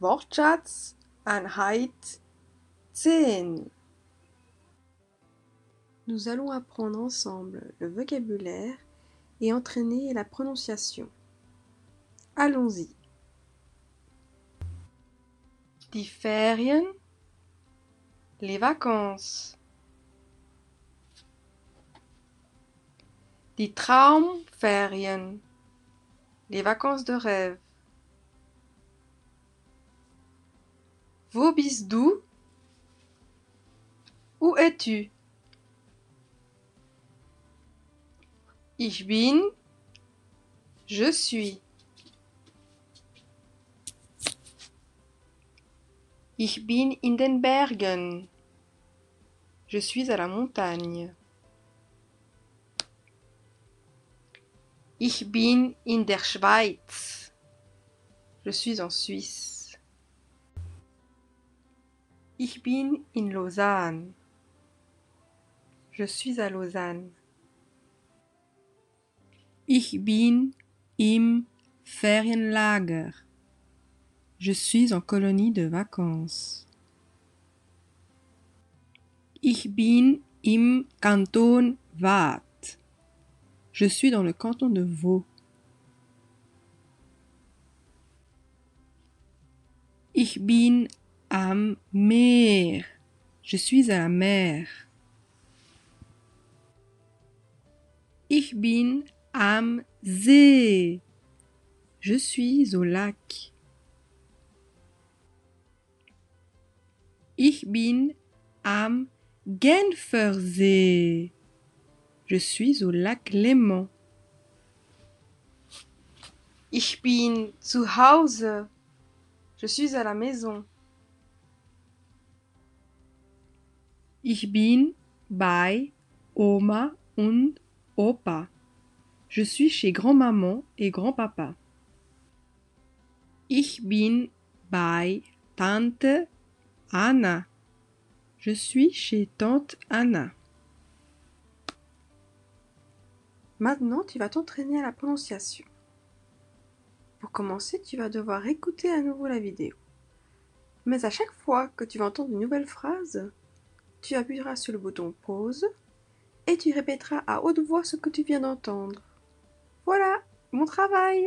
Wortschatz Einheit 10 Nous allons apprendre ensemble le vocabulaire et entraîner la prononciation. Allons-y. Die Ferien, les vacances. Die Traumferien, les vacances de rêve. Du? Où es-tu? Ich bin. Je suis. Ich bin in den Bergen. Je suis à la montagne. Ich bin in der Schweiz. Je suis en Suisse. Ich bin in Lausanne. Je suis à Lausanne. Ich bin im Ferienlager. Je suis en colonie de vacances. Ich bin im Kanton Waadt. Je suis dans le canton de Vaud. Ich bin am Meer. Je suis à la mer. Ich bin am See. Je suis au lac. Ich bin am Genfersee. Je suis au lac Léman. Ich bin zu Hause. Je suis à la maison. Ich bin bei Oma und Opa. Je suis chez grand-maman et grand-papa. Ich bin bei Tante Anna. Je suis chez tante Anna. Maintenant, tu vas t'entraîner à la prononciation. Pour commencer, tu vas devoir écouter à nouveau la vidéo. Mais à chaque fois que tu vas entendre une nouvelle phrase, tu appuieras sur le bouton pause et tu répéteras à haute voix ce que tu viens d'entendre. Voilà, mon travail